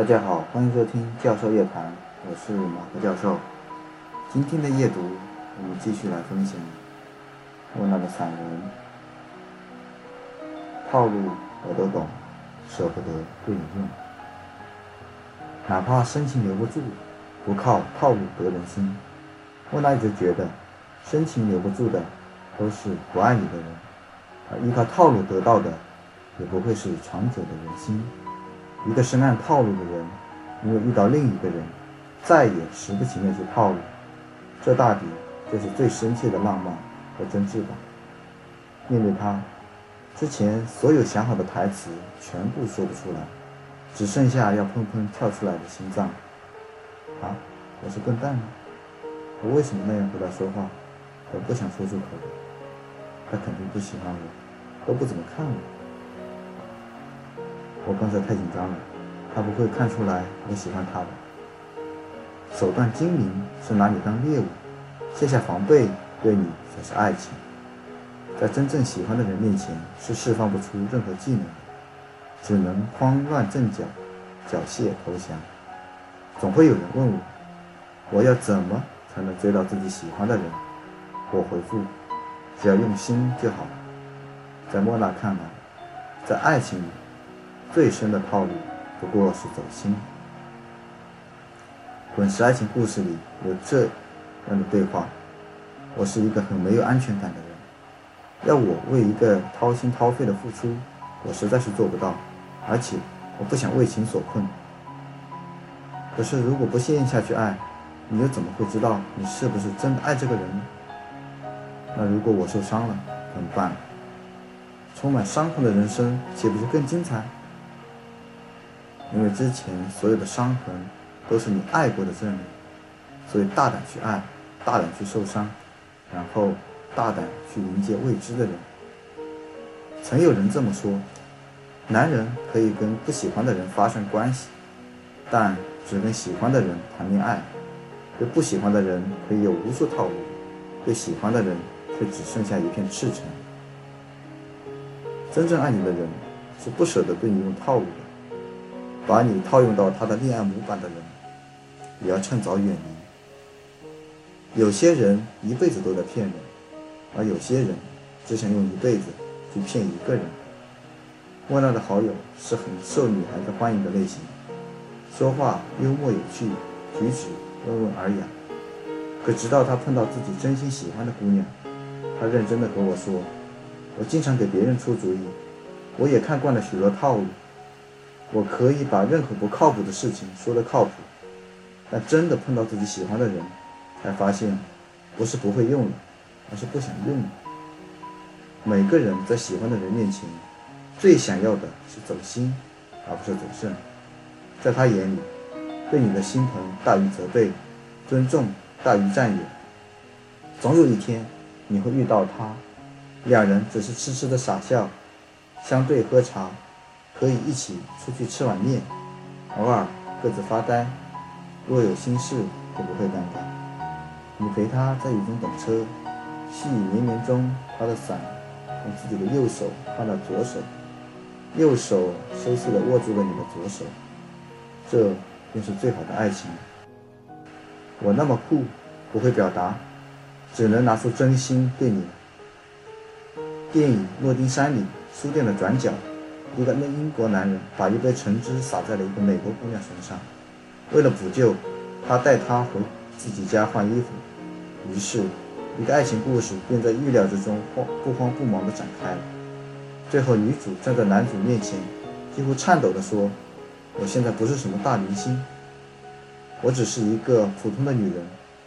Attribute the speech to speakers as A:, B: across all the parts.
A: 大家好，欢迎收听教授夜谈，我是马克教授。今天的夜读，我们继续来分享莫娜的散文。套路我都懂，舍不得对你用。哪怕深情留不住，不靠套路得人心。莫娜一直觉得，深情留不住的，都是不爱你的人，而依靠套路得到的，也不会是长久的人心。一个深谙套路的人，因为遇到另一个人，再也拾不起那些套路，这大抵就是最深切的浪漫和真挚吧。面对他，之前所有想好的台词全部说不出来，只剩下要砰砰跳出来的心脏。啊，我是笨蛋吗？我为什么那样和他说话？我不想说出口的。他肯定不喜欢我，都不怎么看我。我刚才太紧张了，他不会看出来我喜欢他的。手段精明是拿你当猎物，卸下防备对你才是爱情。在真正喜欢的人面前是释放不出任何技能的，只能慌乱阵脚，缴械投降。总会有人问我，我要怎么才能追到自己喜欢的人？我回复，只要用心就好。在莫娜看来，在爱情里。最深的套路不过是走心。滚石爱情故事里有这样的对话：我是一个很没有安全感的人，要我为一个掏心掏肺的付出，我实在是做不到，而且我不想为情所困。可是如果不陷下去爱，你又怎么会知道你是不是真的爱这个人呢？那如果我受伤了怎么办？充满伤痕的人生岂不是更精彩？因为之前所有的伤痕都是你爱过的证明，所以大胆去爱，大胆去受伤，然后大胆去迎接未知的人。曾有人这么说：男人可以跟不喜欢的人发生关系，但只跟喜欢的人谈恋爱；对不喜欢的人可以有无数套路，对喜欢的人却只剩下一片赤诚。真正爱你的人是不舍得对你用套路的。把你套用到他的恋爱模板的人，也要趁早远离。有些人一辈子都在骗人，而有些人只想用一辈子去骗一个人。莫娜的好友是很受女孩子欢迎的类型，说话幽默有趣，举止温文尔雅。可直到他碰到自己真心喜欢的姑娘，他认真的和我说：“我经常给别人出主意，我也看惯了许多套路。”我可以把任何不靠谱的事情说得靠谱，但真的碰到自己喜欢的人，才发现不是不会用了，而是不想用了。每个人在喜欢的人面前，最想要的是走心，而不是走肾。在他眼里，对你的心疼大于责备，尊重大于占有。总有一天，你会遇到他，两人只是痴痴的傻笑，相对喝茶。可以一起出去吃碗面，偶尔各自发呆，若有心事就不会尴尬。你陪他在雨中等车，细雨绵绵中，他的伞从自己的右手换到左手，右手羞涩地握住了你的左手，这便是最好的爱情。我那么酷，不会表达，只能拿出真心对你。电影《诺丁山》里，书店的转角。一个那英国男人把一杯橙汁洒在了一个美国姑娘身上，为了补救，他带她回自己家换衣服。于是，一个爱情故事便在预料之中慌不慌不忙地展开了。最后，女主站在男主面前，几乎颤抖地说：“我现在不是什么大明星，我只是一个普通的女人，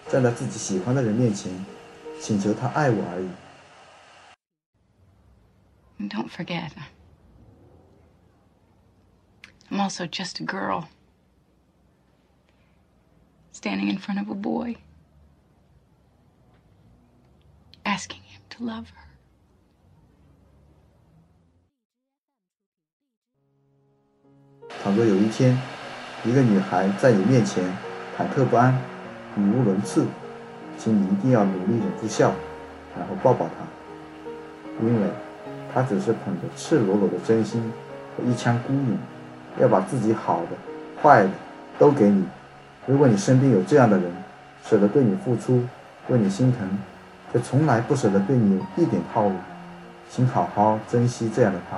A: 站在自己喜欢的人面前，请求他爱我而已。”
B: Don't forget. I'm also just a girl standing in front of a boy, asking him to love her.
A: 倘若有一天，一个女孩在你面前忐忑不安、语无伦次，请你一定要努力忍住笑，然后抱抱她，因为她只是捧着赤裸裸的真心和一腔孤勇。要把自己好的、坏的都给你。如果你身边有这样的人，舍得对你付出，为你心疼，却从来不舍得对你有一点套路，请好好珍惜这样的他。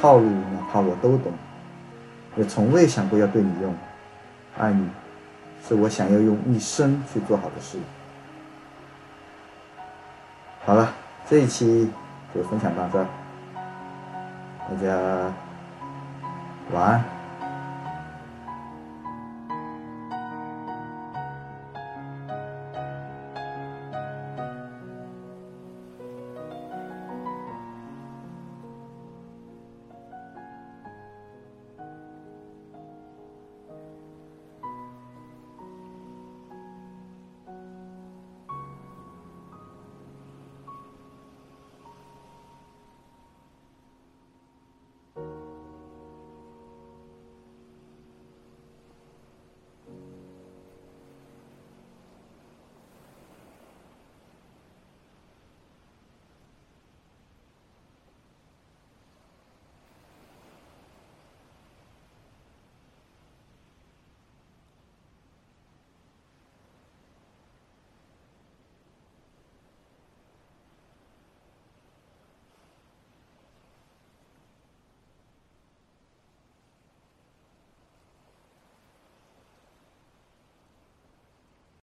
A: 套路哪怕我都懂，也从未想过要对你用。爱你，是我想要用一生去做好的事。好了，这一期就分享到这儿，大家晚安。